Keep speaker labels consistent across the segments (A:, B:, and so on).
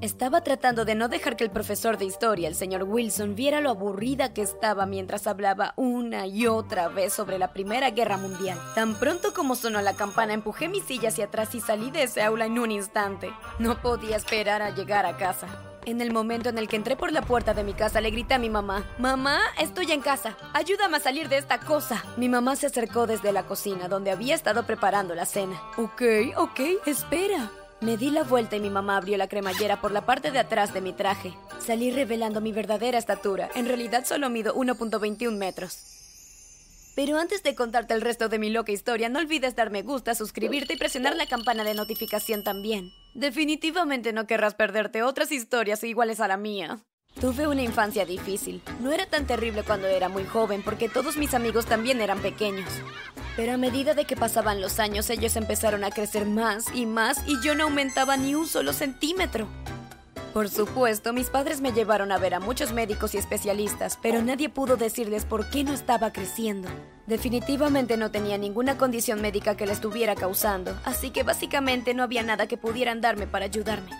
A: Estaba tratando de no dejar que el profesor de historia, el señor Wilson, viera lo aburrida que estaba mientras hablaba una y otra vez sobre la Primera Guerra Mundial. Tan pronto como sonó la campana, empujé mi silla hacia atrás y salí de ese aula en un instante. No podía esperar a llegar a casa. En el momento en el que entré por la puerta de mi casa, le grité a mi mamá, Mamá, estoy en casa, ayúdame a salir de esta cosa. Mi mamá se acercó desde la cocina, donde había estado preparando la cena. Ok, ok, espera. Me di la vuelta y mi mamá abrió la cremallera por la parte de atrás de mi traje. Salí revelando mi verdadera estatura. En realidad solo mido 1.21 metros. Pero antes de contarte el resto de mi loca historia, no olvides dar me gusta, suscribirte y presionar la campana de notificación también. Definitivamente no querrás perderte otras historias iguales a la mía. Tuve una infancia difícil. No era tan terrible cuando era muy joven porque todos mis amigos también eran pequeños. Pero a medida de que pasaban los años ellos empezaron a crecer más y más y yo no aumentaba ni un solo centímetro. Por supuesto, mis padres me llevaron a ver a muchos médicos y especialistas, pero nadie pudo decirles por qué no estaba creciendo. Definitivamente no tenía ninguna condición médica que la estuviera causando, así que básicamente no había nada que pudieran darme para ayudarme.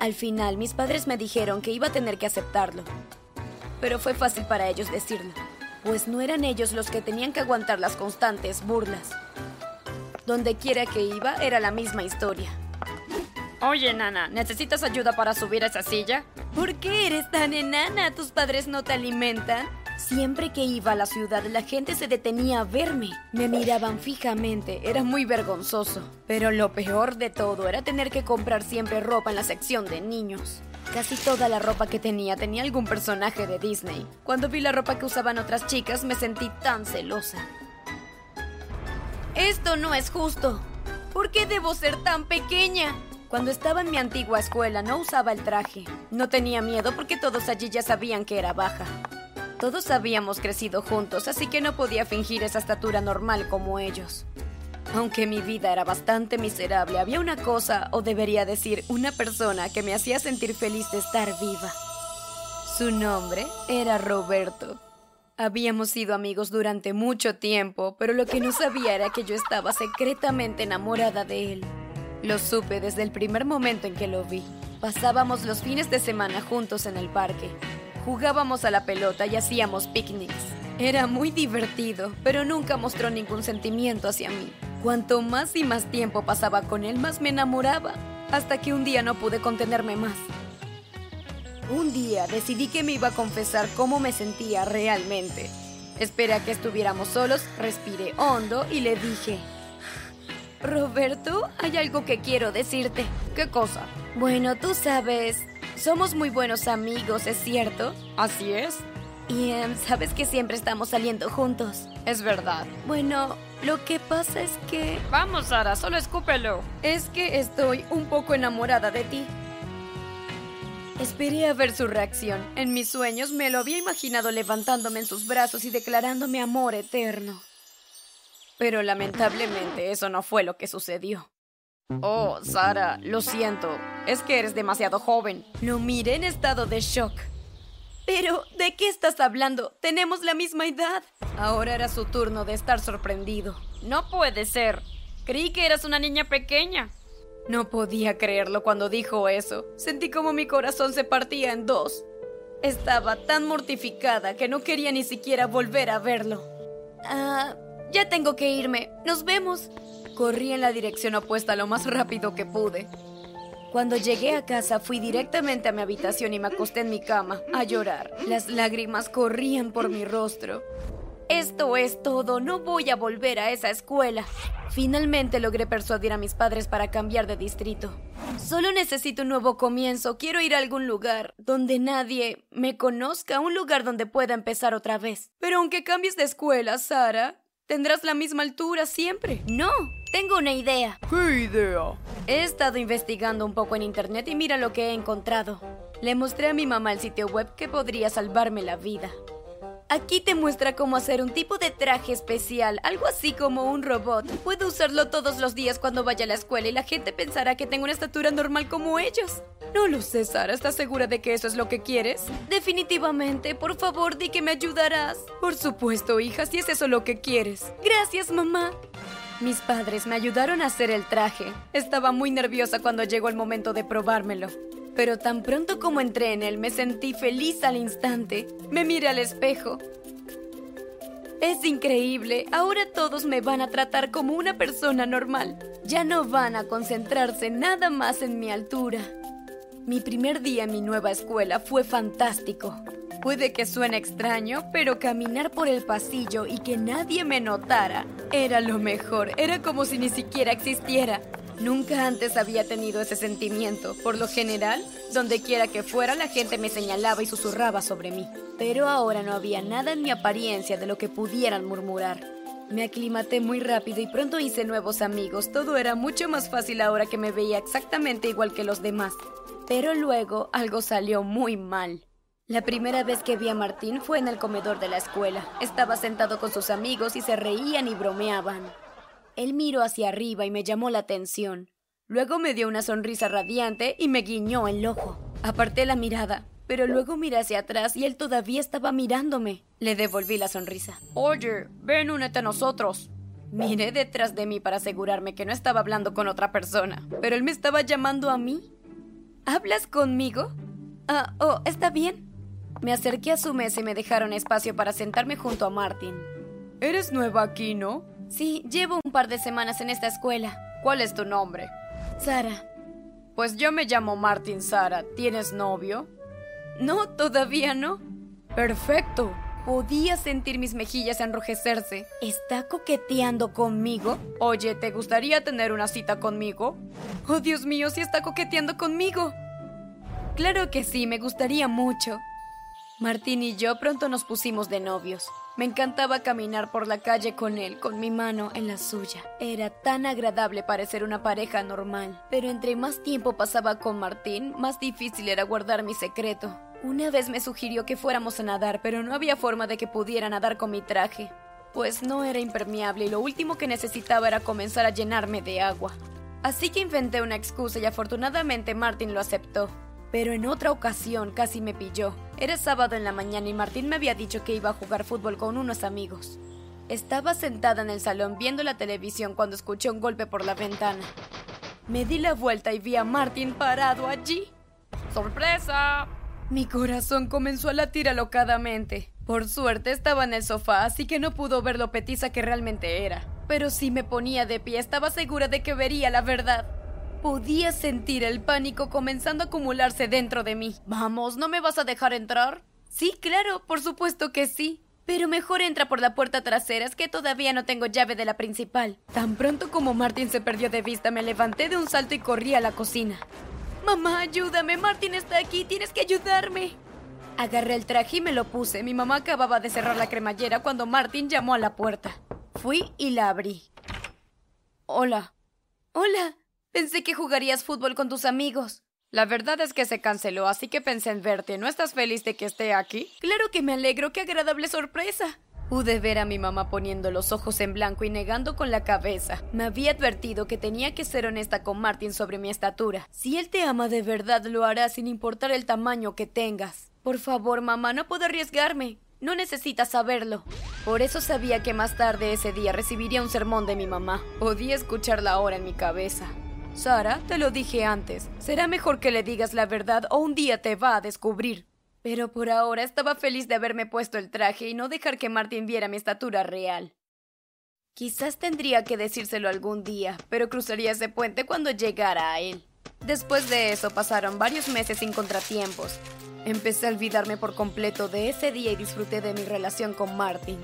A: Al final, mis padres me dijeron que iba a tener que aceptarlo. Pero fue fácil para ellos decirlo, pues no eran ellos los que tenían que aguantar las constantes burlas. Donde quiera que iba era la misma historia.
B: Oye, Nana, ¿necesitas ayuda para subir a esa silla?
A: ¿Por qué eres tan enana? ¿Tus padres no te alimentan? Siempre que iba a la ciudad, la gente se detenía a verme. Me miraban fijamente, era muy vergonzoso. Pero lo peor de todo era tener que comprar siempre ropa en la sección de niños. Casi toda la ropa que tenía tenía algún personaje de Disney. Cuando vi la ropa que usaban otras chicas, me sentí tan celosa. Esto no es justo. ¿Por qué debo ser tan pequeña? Cuando estaba en mi antigua escuela no usaba el traje. No tenía miedo porque todos allí ya sabían que era baja. Todos habíamos crecido juntos, así que no podía fingir esa estatura normal como ellos. Aunque mi vida era bastante miserable, había una cosa, o debería decir, una persona que me hacía sentir feliz de estar viva. Su nombre era Roberto. Habíamos sido amigos durante mucho tiempo, pero lo que no sabía era que yo estaba secretamente enamorada de él. Lo supe desde el primer momento en que lo vi. Pasábamos los fines de semana juntos en el parque. Jugábamos a la pelota y hacíamos picnics. Era muy divertido, pero nunca mostró ningún sentimiento hacia mí. Cuanto más y más tiempo pasaba con él, más me enamoraba, hasta que un día no pude contenerme más. Un día decidí que me iba a confesar cómo me sentía realmente. Esperé a que estuviéramos solos, respiré hondo y le dije, Roberto, hay algo que quiero decirte.
B: ¿Qué cosa?
A: Bueno, tú sabes, somos muy buenos amigos, ¿es cierto?
B: Así es.
A: Y em, sabes que siempre estamos saliendo juntos.
B: Es verdad.
A: Bueno, lo que pasa es que...
B: Vamos, Sara, solo escúpelo.
A: Es que estoy un poco enamorada de ti. Esperé a ver su reacción. En mis sueños me lo había imaginado levantándome en sus brazos y declarándome amor eterno. Pero lamentablemente eso no fue lo que sucedió.
B: Oh, Sara, lo siento. Es que eres demasiado joven.
A: Lo miré en estado de shock. Pero, ¿de qué estás hablando? Tenemos la misma edad. Ahora era su turno de estar sorprendido.
B: No puede ser. Creí que eras una niña pequeña.
A: No podía creerlo cuando dijo eso. Sentí como mi corazón se partía en dos. Estaba tan mortificada que no quería ni siquiera volver a verlo. Ah, ya tengo que irme. Nos vemos. Corrí en la dirección opuesta lo más rápido que pude. Cuando llegué a casa fui directamente a mi habitación y me acosté en mi cama a llorar. Las lágrimas corrían por mi rostro. Esto es todo, no voy a volver a esa escuela. Finalmente logré persuadir a mis padres para cambiar de distrito. Solo necesito un nuevo comienzo, quiero ir a algún lugar donde nadie me conozca, un lugar donde pueda empezar otra vez. Pero aunque cambies de escuela, Sara, tendrás la misma altura siempre. No, tengo una idea.
C: ¿Qué idea?
A: He estado investigando un poco en internet y mira lo que he encontrado. Le mostré a mi mamá el sitio web que podría salvarme la vida. Aquí te muestra cómo hacer un tipo de traje especial, algo así como un robot. Puedo usarlo todos los días cuando vaya a la escuela y la gente pensará que tengo una estatura normal como ellos. No lo sé, Sara. ¿Estás segura de que eso es lo que quieres? Definitivamente. Por favor, di que me ayudarás. Por supuesto, hija, si es eso lo que quieres. Gracias, mamá. Mis padres me ayudaron a hacer el traje. Estaba muy nerviosa cuando llegó el momento de probármelo. Pero tan pronto como entré en él me sentí feliz al instante. Me miré al espejo. Es increíble, ahora todos me van a tratar como una persona normal. Ya no van a concentrarse nada más en mi altura. Mi primer día en mi nueva escuela fue fantástico. Puede que suene extraño, pero caminar por el pasillo y que nadie me notara era lo mejor. Era como si ni siquiera existiera. Nunca antes había tenido ese sentimiento. Por lo general, donde quiera que fuera, la gente me señalaba y susurraba sobre mí. Pero ahora no había nada en mi apariencia de lo que pudieran murmurar. Me aclimaté muy rápido y pronto hice nuevos amigos. Todo era mucho más fácil ahora que me veía exactamente igual que los demás. Pero luego algo salió muy mal. La primera vez que vi a Martín fue en el comedor de la escuela. Estaba sentado con sus amigos y se reían y bromeaban. Él miró hacia arriba y me llamó la atención. Luego me dio una sonrisa radiante y me guiñó el ojo. Aparté la mirada, pero luego miré hacia atrás y él todavía estaba mirándome. Le devolví la sonrisa.
B: Oye, ven, únete a nosotros.
A: Miré detrás de mí para asegurarme que no estaba hablando con otra persona, pero él me estaba llamando a mí. ¿Hablas conmigo? Ah, oh, está bien. Me acerqué a su mesa y me dejaron espacio para sentarme junto a Martin.
B: Eres nueva aquí, ¿no?
A: Sí, llevo un par de semanas en esta escuela.
B: ¿Cuál es tu nombre?
A: Sara.
B: Pues yo me llamo Martin Sara. ¿Tienes novio?
A: No, todavía no.
B: Perfecto.
A: Podía sentir mis mejillas enrojecerse. ¿Está coqueteando conmigo?
B: Oye, ¿te gustaría tener una cita conmigo?
A: Oh, Dios mío, sí está coqueteando conmigo. Claro que sí, me gustaría mucho. Martín y yo pronto nos pusimos de novios. Me encantaba caminar por la calle con él, con mi mano en la suya. Era tan agradable parecer una pareja normal. Pero entre más tiempo pasaba con Martín, más difícil era guardar mi secreto. Una vez me sugirió que fuéramos a nadar, pero no había forma de que pudiera nadar con mi traje, pues no era impermeable y lo último que necesitaba era comenzar a llenarme de agua. Así que inventé una excusa y afortunadamente Martín lo aceptó. Pero en otra ocasión casi me pilló. Era sábado en la mañana y Martín me había dicho que iba a jugar fútbol con unos amigos. Estaba sentada en el salón viendo la televisión cuando escuché un golpe por la ventana. Me di la vuelta y vi a Martín parado allí.
B: ¡Sorpresa!
A: Mi corazón comenzó a latir alocadamente. Por suerte estaba en el sofá, así que no pudo ver lo petiza que realmente era. Pero si me ponía de pie, estaba segura de que vería la verdad. Podía sentir el pánico comenzando a acumularse dentro de mí.
B: Vamos, ¿no me vas a dejar entrar?
A: Sí, claro, por supuesto que sí. Pero mejor entra por la puerta trasera, es que todavía no tengo llave de la principal. Tan pronto como Martin se perdió de vista, me levanté de un salto y corrí a la cocina. Mamá, ayúdame, Martin está aquí, tienes que ayudarme. Agarré el traje y me lo puse. Mi mamá acababa de cerrar la cremallera cuando Martin llamó a la puerta. Fui y la abrí. Hola. Hola. Pensé que jugarías fútbol con tus amigos.
B: La verdad es que se canceló, así que pensé en verte. ¿No estás feliz de que esté aquí?
A: Claro que me alegro, qué agradable sorpresa. Pude ver a mi mamá poniendo los ojos en blanco y negando con la cabeza. Me había advertido que tenía que ser honesta con Martin sobre mi estatura. Si él te ama de verdad, lo hará sin importar el tamaño que tengas. Por favor, mamá, no puedo arriesgarme. No necesitas saberlo. Por eso sabía que más tarde ese día recibiría un sermón de mi mamá. Podía escucharla ahora en mi cabeza. Sara, te lo dije antes, será mejor que le digas la verdad o un día te va a descubrir. Pero por ahora estaba feliz de haberme puesto el traje y no dejar que Martin viera mi estatura real. Quizás tendría que decírselo algún día, pero cruzaría ese puente cuando llegara a él. Después de eso pasaron varios meses sin contratiempos. Empecé a olvidarme por completo de ese día y disfruté de mi relación con Martin.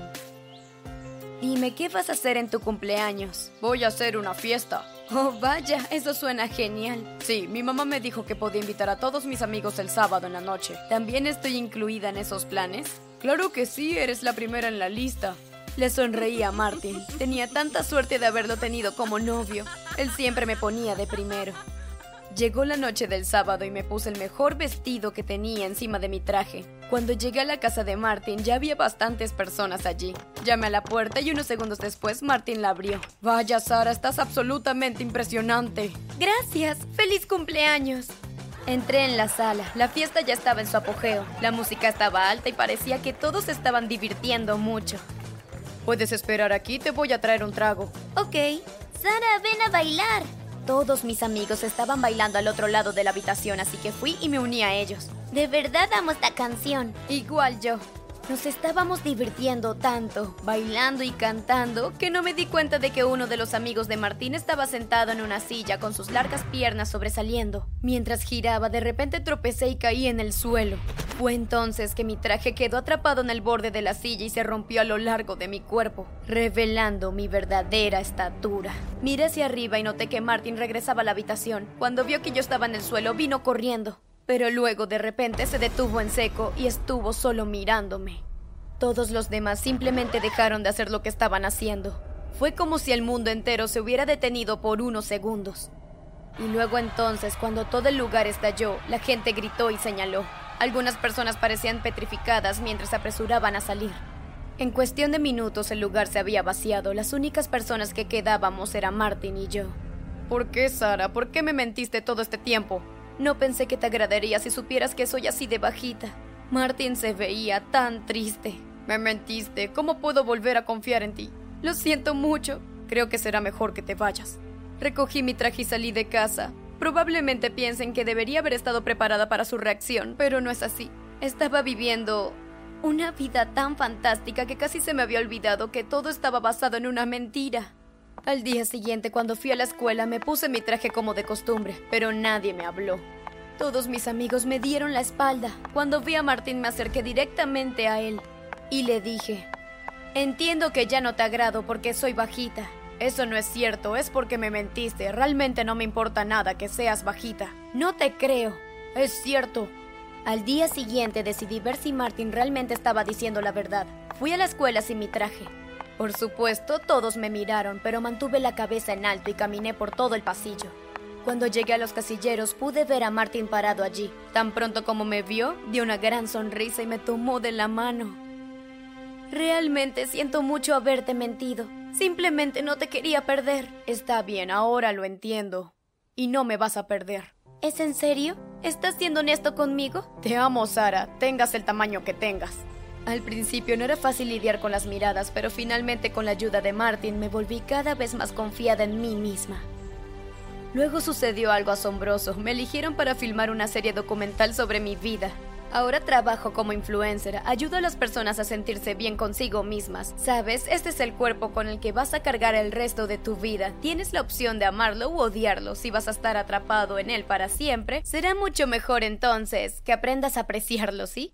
A: Dime, ¿qué vas a hacer en tu cumpleaños?
B: Voy a hacer una fiesta.
A: Oh, vaya, eso suena genial.
B: Sí, mi mamá me dijo que podía invitar a todos mis amigos el sábado en la noche.
A: ¿También estoy incluida en esos planes?
B: Claro que sí, eres la primera en la lista.
A: Le sonreí a Martin. Tenía tanta suerte de haberlo tenido como novio. Él siempre me ponía de primero. Llegó la noche del sábado y me puse el mejor vestido que tenía encima de mi traje. Cuando llegué a la casa de Martin ya había bastantes personas allí. Llamé a la puerta y unos segundos después Martin la abrió.
B: Vaya Sara, estás absolutamente impresionante.
A: Gracias, feliz cumpleaños. Entré en la sala. La fiesta ya estaba en su apogeo. La música estaba alta y parecía que todos estaban divirtiendo mucho.
B: Puedes esperar aquí, te voy a traer un trago.
C: Ok. Sara, ven a bailar.
A: Todos mis amigos estaban bailando al otro lado de la habitación, así que fui y me uní a ellos.
C: De verdad amo esta canción.
A: Igual yo. Nos estábamos divirtiendo tanto, bailando y cantando, que no me di cuenta de que uno de los amigos de Martín estaba sentado en una silla con sus largas piernas sobresaliendo. Mientras giraba, de repente tropecé y caí en el suelo. Fue entonces que mi traje quedó atrapado en el borde de la silla y se rompió a lo largo de mi cuerpo, revelando mi verdadera estatura. Miré hacia arriba y noté que Martín regresaba a la habitación. Cuando vio que yo estaba en el suelo, vino corriendo pero luego de repente se detuvo en seco y estuvo solo mirándome. Todos los demás simplemente dejaron de hacer lo que estaban haciendo. Fue como si el mundo entero se hubiera detenido por unos segundos. Y luego entonces, cuando todo el lugar estalló, la gente gritó y señaló. Algunas personas parecían petrificadas mientras se apresuraban a salir. En cuestión de minutos el lugar se había vaciado. Las únicas personas que quedábamos eran Martin y yo. ¿Por qué, Sara? ¿Por qué me mentiste todo este tiempo? No pensé que te agradaría si supieras que soy así de bajita. Martin se veía tan triste. Me mentiste. ¿Cómo puedo volver a confiar en ti? Lo siento mucho. Creo que será mejor que te vayas. Recogí mi traje y salí de casa. Probablemente piensen que debería haber estado preparada para su reacción, pero no es así. Estaba viviendo una vida tan fantástica que casi se me había olvidado que todo estaba basado en una mentira. Al día siguiente, cuando fui a la escuela, me puse mi traje como de costumbre, pero nadie me habló. Todos mis amigos me dieron la espalda. Cuando vi a Martín me acerqué directamente a él y le dije, entiendo que ya no te agrado porque soy bajita. Eso no es cierto, es porque me mentiste. Realmente no me importa nada que seas bajita. No te creo. Es cierto. Al día siguiente decidí ver si Martín realmente estaba diciendo la verdad. Fui a la escuela sin mi traje. Por supuesto, todos me miraron, pero mantuve la cabeza en alto y caminé por todo el pasillo. Cuando llegué a los casilleros pude ver a Martin parado allí. Tan pronto como me vio, dio una gran sonrisa y me tomó de la mano. Realmente siento mucho haberte mentido. Simplemente no te quería perder. Está bien, ahora lo entiendo. Y no me vas a perder.
C: ¿Es en serio? ¿Estás siendo honesto conmigo?
A: Te amo, Sara, tengas el tamaño que tengas. Al principio no era fácil lidiar con las miradas, pero finalmente con la ayuda de Martin me volví cada vez más confiada en mí misma. Luego sucedió algo asombroso. Me eligieron para filmar una serie documental sobre mi vida. Ahora trabajo como influencer, ayudo a las personas a sentirse bien consigo mismas. Sabes, este es el cuerpo con el que vas a cargar el resto de tu vida. Tienes la opción de amarlo u odiarlo. Si vas a estar atrapado en él para siempre, será mucho mejor entonces que aprendas a apreciarlo, ¿sí?